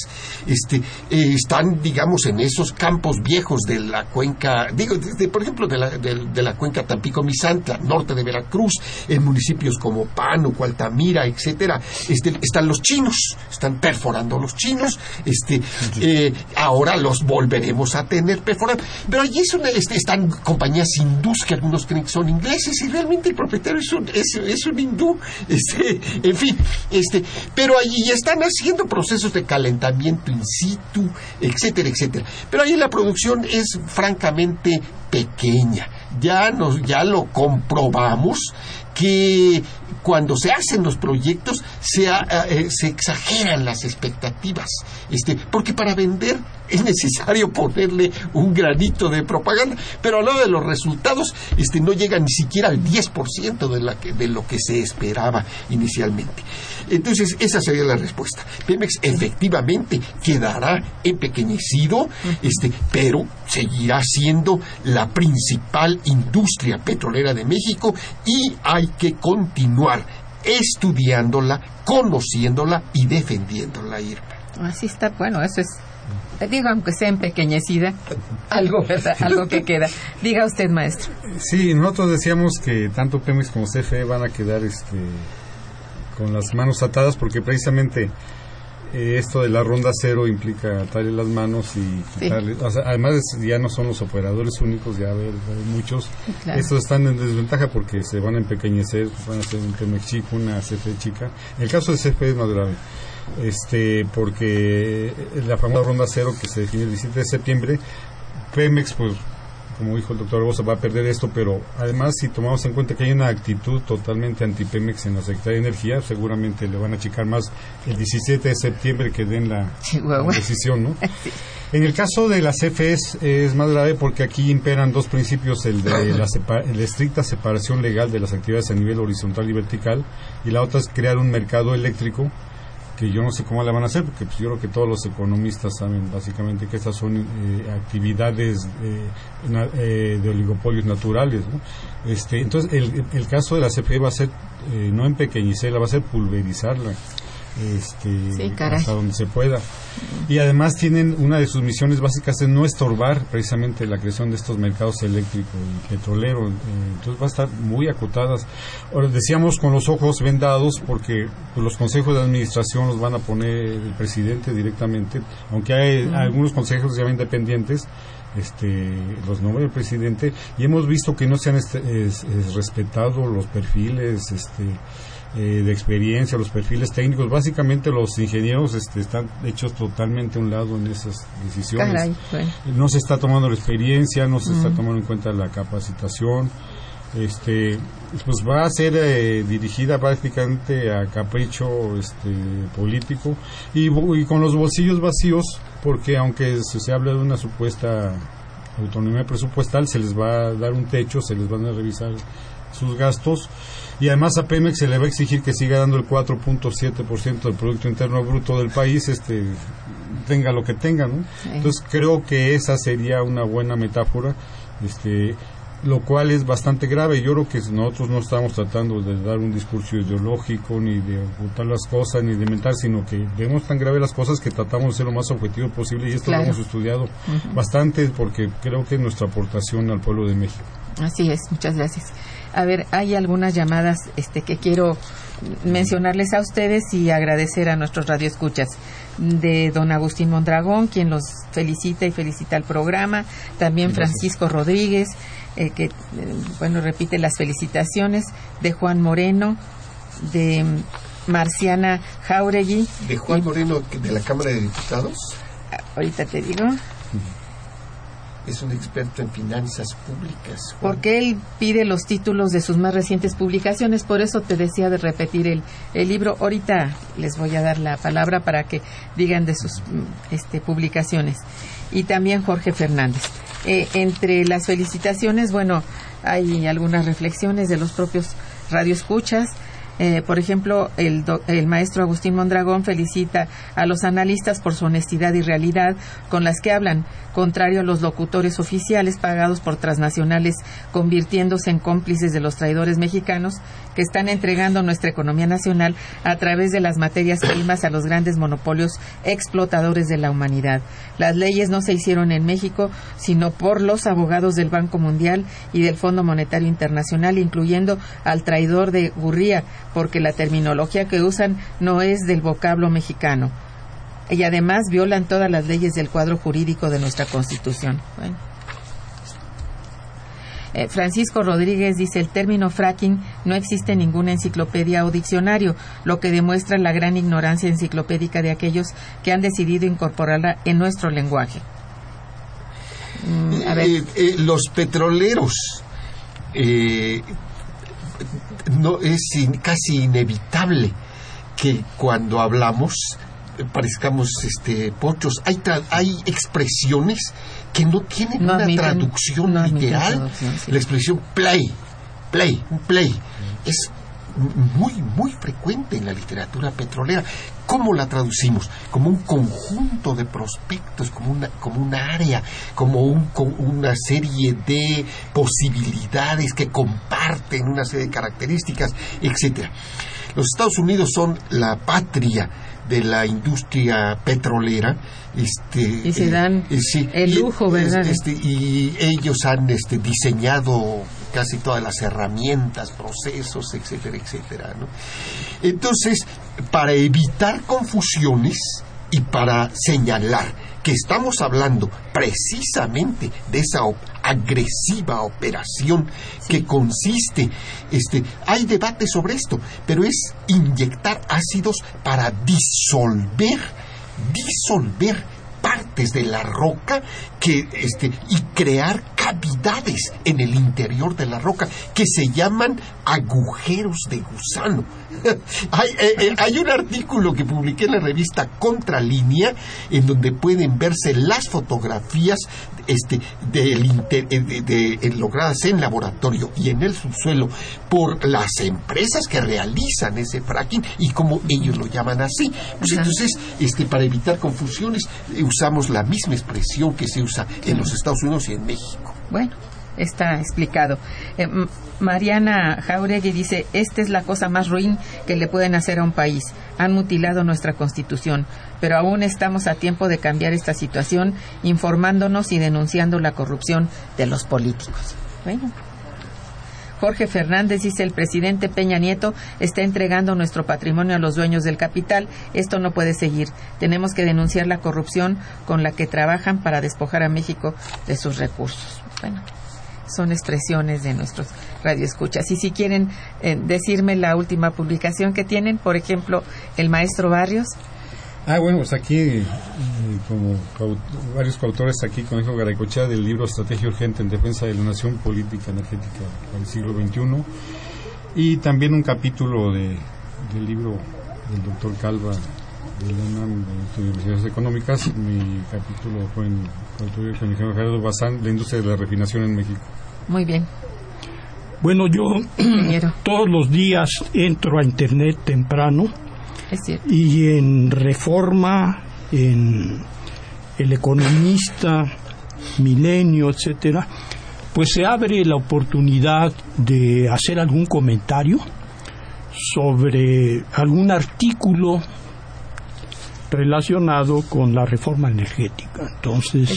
Este, eh, están, digamos, en esos campos viejos de la cuenca, digo, por ejemplo, de la, de- de la cuenca Tampico-Misantla, norte de Veracruz, en municipios como Pánuco, Altamira, etcétera, este, están los chinos, están perforando los chinos, este, eh, ahora los volveremos a tener perforando, pero allí una- este, están compañías hindús que algunos creen que son ingleses y realmente el propietario es un, es un hindú, este, en fin, este, pero allí están haciendo procesos de calentamiento in situ, etcétera, etcétera. Pero ahí la producción es francamente pequeña. Ya nos, ya lo comprobamos que cuando se hacen los proyectos se, ha- eh, se exageran las expectativas, este, porque para vender es necesario ponerle un granito de propaganda, pero a lo de los resultados este, no llega ni siquiera al 10% de, la que- de lo que se esperaba inicialmente. Entonces, esa sería la respuesta. Pemex efectivamente quedará empequeñecido, este, pero seguirá siendo la principal industria petrolera de México y hay que continuar estudiándola, conociéndola y defendiéndola, Irma. Así está, bueno, eso es. Digo, aunque sea empequeñecida, algo, ¿verdad? Algo que queda. Diga usted, maestro. Sí, nosotros decíamos que tanto Pemex como CFE van a quedar este, con las manos atadas porque precisamente eh, esto de la ronda cero implica atarle las manos y quitarle, o sea, además ya no son los operadores únicos, ya hay, muchos. Estos están en desventaja porque se van a empequeñecer, van a ser un Pemex chico, una CFE chica. El caso de CFE es más grave este porque la famosa ronda cero que se define el 17 de septiembre, Pemex pues como dijo el doctor Bosa, va a perder esto, pero además si tomamos en cuenta que hay una actitud totalmente anti-Pemex en la Secretaría de Energía, seguramente le van a achicar más el 17 de septiembre que den la, decisión, ¿no? En el caso de las CFEs es más grave porque aquí imperan dos principios, el de la, la estricta separación legal de las actividades a nivel horizontal y vertical, y la otra es crear un mercado eléctrico que yo no sé cómo la van a hacer, porque pues, yo creo que todos los economistas saben básicamente que estas son eh, actividades eh, eh, de oligopolios naturales. Este, entonces, el, el, caso de la CFE va a ser no empequeñecerla, va a ser pulverizarla este, hasta donde se pueda. Y además tienen una de sus misiones básicas es no estorbar precisamente la creación de esestos mercados eléctrico y petrolero. Eh, entonces va a estar muy acotadas. Ahora decíamos con los ojos vendados porque pues, los consejos de administración los van a poner el presidente directamente, aunque hay algunos consejos ya independientes este, los nombres del presidente y hemos visto que no se han este, respetado los perfiles este, eh, de experiencia, los perfiles técnicos. Básicamente los ingenieros este, están hechos totalmente a un lado en esas decisiones. No se está tomando la experiencia, no se está tomando en cuenta la capacitación. Este, pues va a ser eh, dirigida prácticamente a capricho este, político y, con los bolsillos vacíos, porque aunque se, se habla de una supuesta autonomía presupuestal, se les va a dar un techo, se les van a revisar sus gastos y además a Pemex se le va a exigir que siga dando el 4.7% del Producto Interno Bruto del país, este tenga lo que tenga, ¿no? Entonces creo que esa sería una buena metáfora, este lo cual es bastante grave. Yo creo que nosotros no estamos tratando de dar un discurso ideológico, ni de ocultar las cosas, ni de mentar, sino que vemos tan grave las cosas que tratamos de ser lo más objetivo posible y esto lo hemos estudiado bastante porque creo que es nuestra aportación al pueblo de México. Así es, muchas gracias. A ver, hay algunas llamadas este, que quiero mencionarles a ustedes y agradecer a nuestros radioescuchas. De don Agustín Mondragón, quien los felicita y felicita al programa, también Francisco Rodríguez, eh, que, eh, bueno, repite las felicitaciones, de Juan Moreno, de Marciana Jauregui. ¿De Juan Moreno de la Cámara de Diputados? Ahorita te digo es un experto en finanzas públicas. Porque él pide los títulos de sus más recientes publicaciones, por eso te decía de repetir el, el libro. Ahorita les voy a dar la palabra para que digan de sus mm, este, publicaciones. Y también Jorge Fernández. Eh, entre las felicitaciones, bueno, hay algunas reflexiones de los propios radioescuchas. Eh, por ejemplo, el, el, maestro Agustín Mondragón felicita a los analistas por su honestidad y realidad con las que hablan, contrario a los locutores oficiales pagados por transnacionales, convirtiéndose en cómplices de los traidores mexicanos que están entregando nuestra economía nacional a través de las materias primas a los grandes monopolios explotadores de la humanidad. Las leyes no se hicieron en México, sino por los abogados del Banco Mundial y del Fondo Monetario Internacional, incluyendo al traidor de Gurría, porque la terminología que usan no es del vocablo mexicano. Y además violan todas las leyes del cuadro jurídico de nuestra Constitución. Eh, Francisco Rodríguez dice el término fracking no existe en ninguna enciclopedia o diccionario, lo que demuestra la gran ignorancia enciclopédica de aquellos que han decidido incorporarla en nuestro lenguaje. Mm, eh, eh, los petroleros no es casi inevitable que cuando hablamos parezcamos este pochos hay hay expresiones que no tienen una traducción literal la expresión play play play es muy muy frecuente en la literatura petrolera ¿Cómo la traducimos? Como un conjunto de prospectos, como una, como una área, como un, una serie de posibilidades que comparten una serie de características, etcétera. Los Estados Unidos son la patria de la industria petrolera. Este, y se dan eh, el lujo, ¿verdad? Este, y ellos han este, diseñado casi todas las herramientas, procesos, etcétera, etcétera. ¿no? Entonces, para evitar confusiones y para señalar que estamos hablando precisamente de esa agresiva operación que consiste, este, hay debate sobre esto, pero es inyectar ácidos para disolver, disolver partes de la roca que este y crear cavidades en el interior de la roca que se llaman agujeros de gusano. hay, eh, eh, hay un artículo que publiqué en la revista Contralínea en donde pueden verse las fotografías este del inter- eh, de- de- logradas en laboratorio y en el subsuelo por las empresas que realizan ese fracking y como ellos lo llaman así. Pues entonces, este, para evitar confusiones, usamos la misma expresión que se usa en los Estados Unidos y en México. Bueno, está explicado. Eh, Mariana Jauregui dice, esta es la cosa más ruin que le pueden hacer a un país. Han mutilado nuestra constitución, pero aún estamos a tiempo de cambiar esta situación informándonos y denunciando la corrupción de los políticos. Bueno. Jorge Fernández dice, el presidente Peña Nieto está entregando nuestro patrimonio a los dueños del capital. Esto no puede seguir. Tenemos que denunciar la corrupción con la que trabajan para despojar a México de sus recursos. Bueno, son expresiones de nuestros radioescuchas. Y si quieren eh, decirme la última publicación que tienen, por ejemplo, el maestro Barrios. Ah, bueno, pues aquí, eh, como varios coautores aquí, con Hijo Garaycochea, del libro Estrategia Urgente en Defensa de la Nación Política Energética del siglo XXI, y también un capítulo de, del libro del doctor Calva de la UNAM de Universidades Económicas. Mi capítulo fue en coautoría con el ingeniero Gerardo Bazán, la industria de la refinación en México. Muy bien, Bueno, yo todos los días entro a internet temprano Es cierto. y en Reforma, en El Economista, Milenio, etcétera, pues se abre la oportunidad de hacer algún comentario sobre algún artículo relacionado con la reforma energética. Entonces,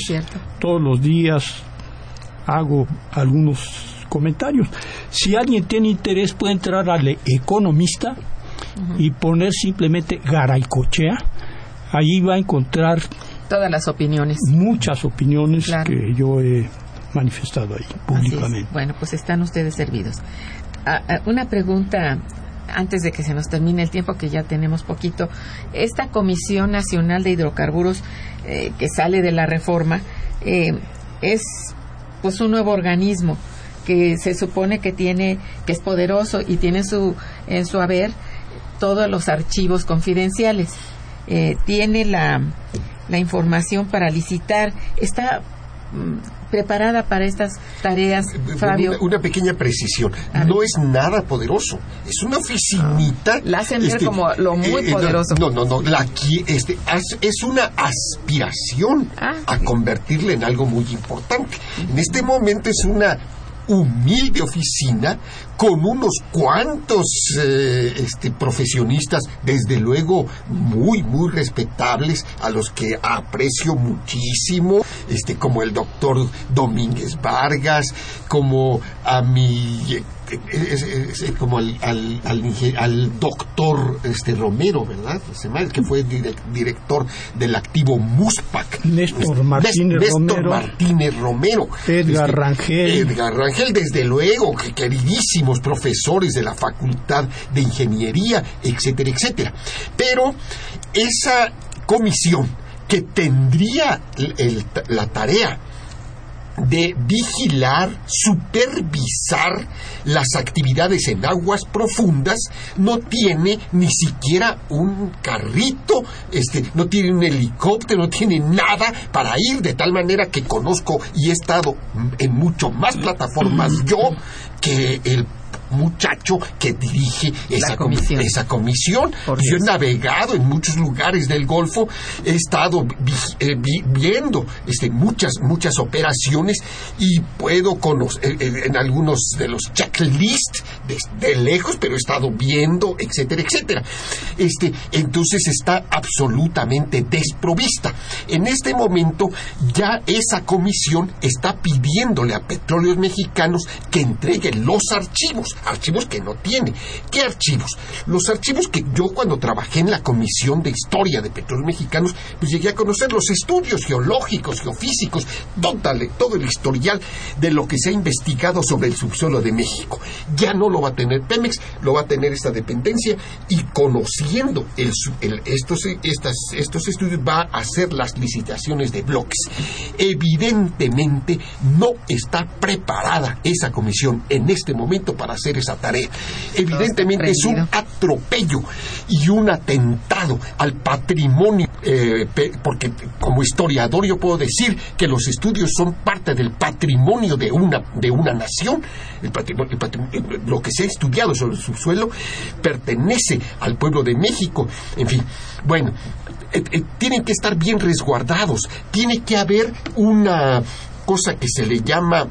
todos los días hago algunos comentarios. Si alguien tiene interés puede entrar al Economista y poner simplemente Garaycochea. Ahí va a encontrar Todas las opiniones. muchas opiniones Claro. que yo he manifestado ahí públicamente. Bueno, pues están ustedes servidos. Ah, ah, una pregunta antes de que se nos termine el tiempo, que ya tenemos poquito. Esta Comisión Nacional de Hidrocarburos eh, que sale de la reforma eh, es pues un nuevo organismo que se supone que tiene que es poderoso y tiene su en su haber todos los archivos confidenciales. Eh, tiene la, la información para licitar. Está mm, preparada para estas tareas, Fabio. Una, una pequeña precisión. A No es nada poderoso. Es una oficinita. La hacen ver como lo muy no, poderoso. No, no, no. La, este, es una aspiración Ah, a convertirla en algo muy importante. En este momento es una humilde oficina con unos cuantos eh, este, profesionistas, desde luego muy, muy respetables, a los que aprecio muchísimo, este, como el doctor Domínguez Vargas, como a mi es- es- es como al, al, al, doctor este Romero, ¿verdad? Que fue direc- director del activo MUSPAC. Néstor Martínez Néstor Romero. Martínez Romero. Edgar Este, Rangel. Edgar Rangel, desde luego, que queridísimos profesores de la Facultad de Ingeniería, etcétera, etcétera. Pero esa comisión que tendría el- el- la tarea de vigilar, supervisar las actividades en aguas profundas, no tiene ni siquiera un carrito, este, no tiene un helicóptero, no tiene nada para ir, de tal manera que conozco y he estado en mucho más plataformas yo que el muchacho que dirige esa comisión. Esa comisión. Yo he navegado en muchos lugares del Golfo, he estado vi- eh, vi- viendo este, muchas, muchas operaciones y puedo conocer eh, en algunos de los checklists de, de lejos, pero he estado viendo, etcétera, etcétera. Este, entonces está absolutamente desprovista. En este momento ya esa comisión está pidiéndole a Petróleos Mexicanos que entreguen los archivos, archivos que no tiene. ¿Qué archivos? Los archivos que yo cuando trabajé en la Comisión de Historia de Petróleos Mexicanos, pues llegué a conocer los estudios geológicos, geofísicos, tótale, todo el historial de lo que se ha investigado sobre el subsuelo de México. Ya no lo va a tener Pemex, lo va a tener esta dependencia y conociendo el, estos, estos estudios va a hacer las licitaciones de bloques. Evidentemente no está preparada esa comisión en este momento para hacer esa tarea. Evidentemente es un atropello y un atentado al patrimonio, eh, porque como historiador yo puedo decir que los estudios son parte del patrimonio de una, de una nación. El patrimonio, el patrimonio- lo que se ha estudiado sobre el subsuelo pertenece al pueblo de México. En fin, bueno, eh, eh, tienen que estar bien resguardados. Tiene que haber una cosa que se le llama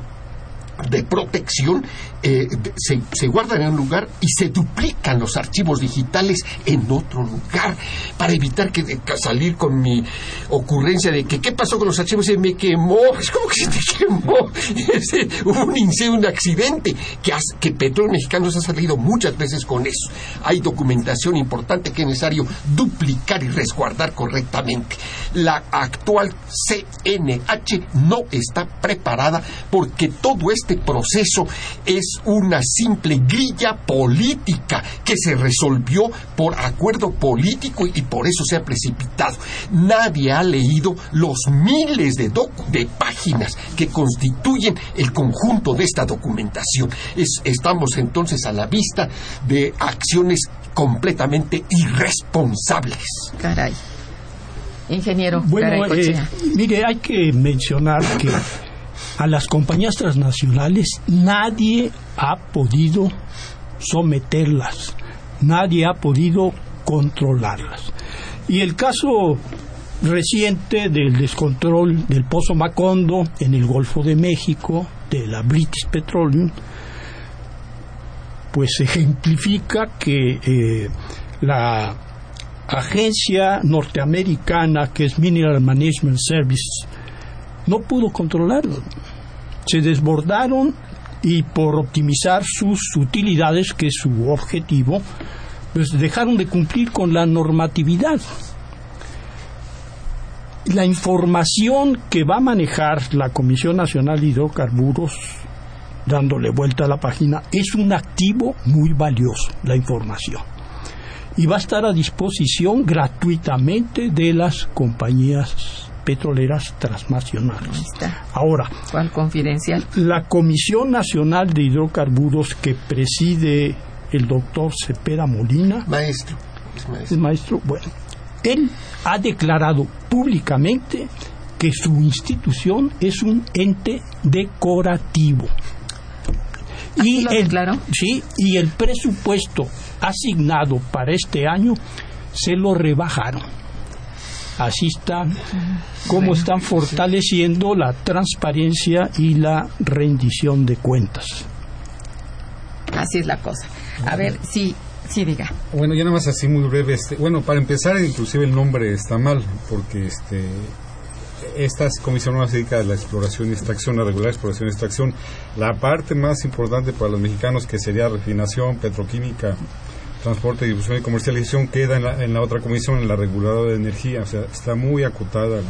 de protección eh, se, se guardan en un lugar y se duplican los archivos digitales en otro lugar para evitar que, salir con mi ocurrencia de que qué pasó con los archivos se me quemó es como que se te quemó. Ese, hubo un incendio un accidente que, has- que Petróleo Mexicanos ha salido muchas veces con eso. Hay documentación importante que es necesario duplicar y resguardar correctamente. La actual CNH no está preparada porque todo este proceso es una simple grilla política que se resolvió por acuerdo político y por eso se ha precipitado. Nadie ha leído los miles de, páginas que constituyen el conjunto de esta documentación. Es- estamos entonces a la vista de acciones completamente irresponsables. Caray. Ingeniero, Bueno, eh, mire, hay que mencionar que a las compañías transnacionales nadie ha podido someterlas, nadie ha podido controlarlas. Y el caso reciente del descontrol del Pozo Macondo en el Golfo de México, de la British Petroleum, pues ejemplifica que eh, la agencia norteamericana que es Mineral Management Service no pudo controlarlo. Se desbordaron y por optimizar sus utilidades, que es su objetivo, pues dejaron de cumplir con la normatividad. La información que va a manejar la Comisión Nacional de Hidrocarburos, dándole vuelta a la página, es un activo muy valioso, la información y va a estar a disposición gratuitamente de las compañías petroleras transnacionales. Ahí está. Ahora, ¿Cuál confidencial? la Comisión Nacional de Hidrocarburos que preside el doctor Cepeda Molina, Maestro, es maestro. el maestro, bueno, él ha declarado públicamente que su institución es un ente decorativo. ¿Así lo declaró? Sí, y el presupuesto asignado para este año se lo rebajaron. Así está cómo están fortaleciendo la transparencia y la rendición de cuentas. Así es la cosa. A ver, sí, sí, diga. Bueno, ya nada más así muy breve. Este, bueno, para empezar, inclusive el nombre está mal, porque este, esta comisión no se dedica a la exploración y extracción, a regular exploración y extracción. La parte más importante para los mexicanos, que sería refinación, petroquímica, transporte, difusión y comercialización, queda en la, en la otra comisión, en la reguladora de energía. O sea, está muy acotada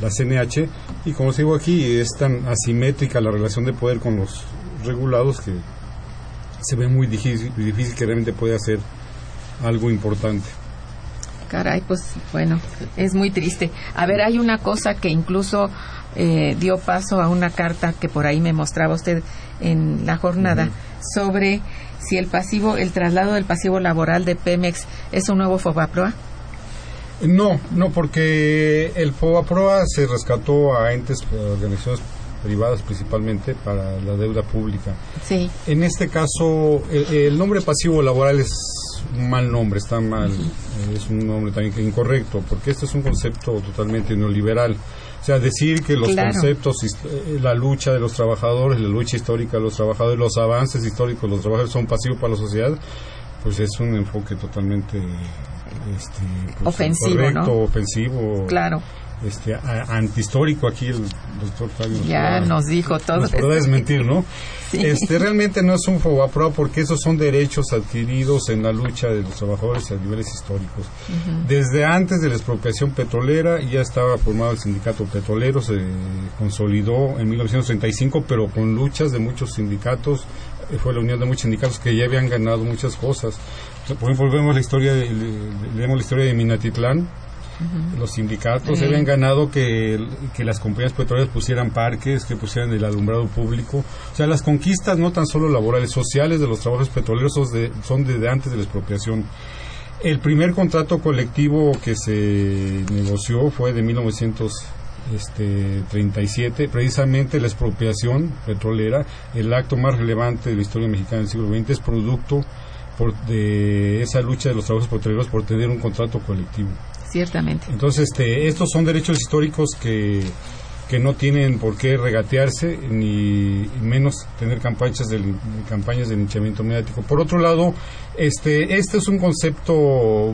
la, la CNH. Y como os digo aquí, es tan asimétrica la relación de poder con los regulados que se ve muy difícil, difícil que realmente pueda hacer algo importante. Caray, pues bueno, es muy triste. A ver, hay una cosa que incluso eh, dio paso a una carta que por ahí me mostraba usted en la jornada sobre si el pasivo, el traslado del pasivo laboral de Pemex es un nuevo Fobaproa. No, no, porque el FOBAPROA se rescató a entes, eh, organizaciones privadas principalmente para la deuda pública. Sí. En este caso, el, el nombre pasivo laboral es un mal nombre, está mal, es un nombre también incorrecto, porque este es un concepto totalmente neoliberal. O sea, decir que los Claro. conceptos, eh, la lucha de los trabajadores, la lucha histórica de los trabajadores, los avances históricos de los trabajadores son pasivos para la sociedad, pues es un enfoque totalmente este, pues, Ofensivo, ¿no? ofensivo, Claro. Este, a- antihistórico. Aquí el doctor Fabio Ya nos dijo todo. nos podrá desmentir, ¿no? Sí. Este realmente no es un fobaproa porque esos son derechos adquiridos en la lucha de los trabajadores a niveles históricos. Desde antes de la expropiación petrolera ya estaba formado el sindicato petrolero, se consolidó en 1935, pero con luchas de muchos sindicatos, eh, fue la unión de muchos sindicatos que ya habían ganado muchas cosas. Por ejemplo, vemos la historia de, le- leemos la historia de Minatitlán, los sindicatos habían ganado que, que las compañías petroleras pusieran parques, que pusieran el alumbrado público. O sea, las conquistas no tan solo laborales, sociales de los trabajos petroleros son, de- son desde antes de la expropiación. El primer contrato colectivo que se negoció fue de 1937, precisamente la expropiación petrolera, el acto más relevante de la historia mexicana del siglo XX, es producto por- de esa lucha de los trabajos petroleros por tener un contrato colectivo. Entonces, este, estos son derechos históricos que, no tienen por qué regatearse, ni menos tener campañas de, campañas de linchamiento mediático. Por otro lado, este, este es un concepto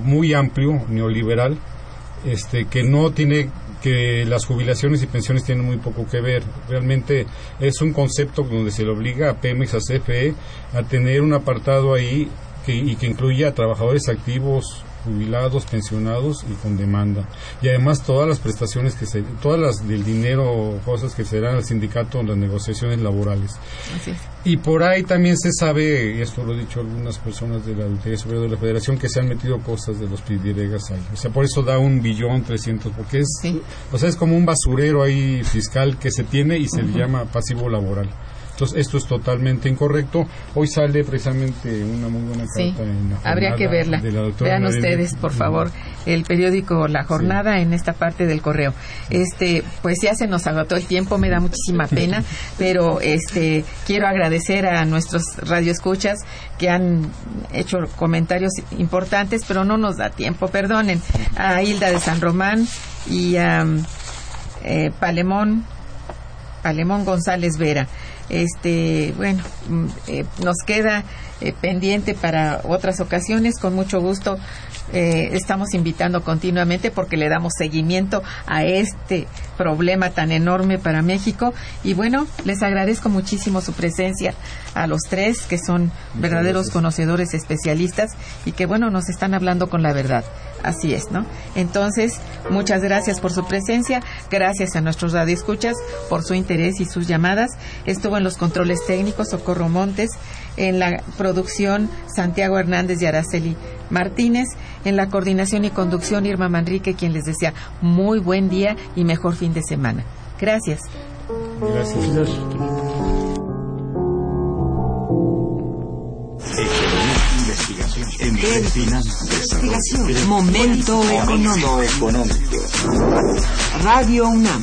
muy amplio, neoliberal, este, que no tiene que las jubilaciones y pensiones tienen muy poco que ver. Realmente es un concepto donde se le obliga a Pemex, a CFE, a tener un apartado ahí que, y que incluya trabajadores activos, jubilados, pensionados y con demanda. Y además todas las prestaciones que se, todas las del dinero, cosas que se dan al sindicato en las negociaciones laborales. Así es. Y por ahí también se sabe, y esto lo han dicho algunas personas de la Auditoría Superior de la Federación, que se han metido cosas de los pidiregas ahí. O sea, por eso da un billón trescientos, porque es, Sí. o sea, es como un basurero ahí fiscal que se tiene y se le llama pasivo laboral. Entonces, esto es totalmente incorrecto. Hoy sale precisamente una muy buena Sí, carta en la habría que verla. de la doctora Vean ustedes, por favor, el periódico La Jornada en esta parte del correo. Este, pues ya se nos agotó el tiempo, me da muchísima pena, pero este quiero agradecer a nuestros radioescuchas que han hecho comentarios importantes, pero no nos da tiempo, perdonen. A Hilda de San Román y a eh, Palemón Palemón González Vera. Este, bueno, mm, eh, nos queda eh, pendiente para otras ocasiones, con mucho gusto. Eh, estamos invitando continuamente porque le damos seguimiento a este problema tan enorme para México. Y bueno, les agradezco muchísimo su presencia a los tres, que son verdaderos conocedores especialistas y que bueno, nos están hablando con la verdad. Así es, ¿no? Entonces, muchas gracias por su presencia, gracias a nuestros radioescuchas por su interés y sus llamadas. Estuvo en los controles técnicos Socorro Montes, en la producción Santiago Hernández y Araceli Martínez, en la coordinación y conducción Irma Manrique, quien les desea muy buen día y mejor fin de semana. Gracias. Gracias. Investigación. Momento económico. Radio UNAM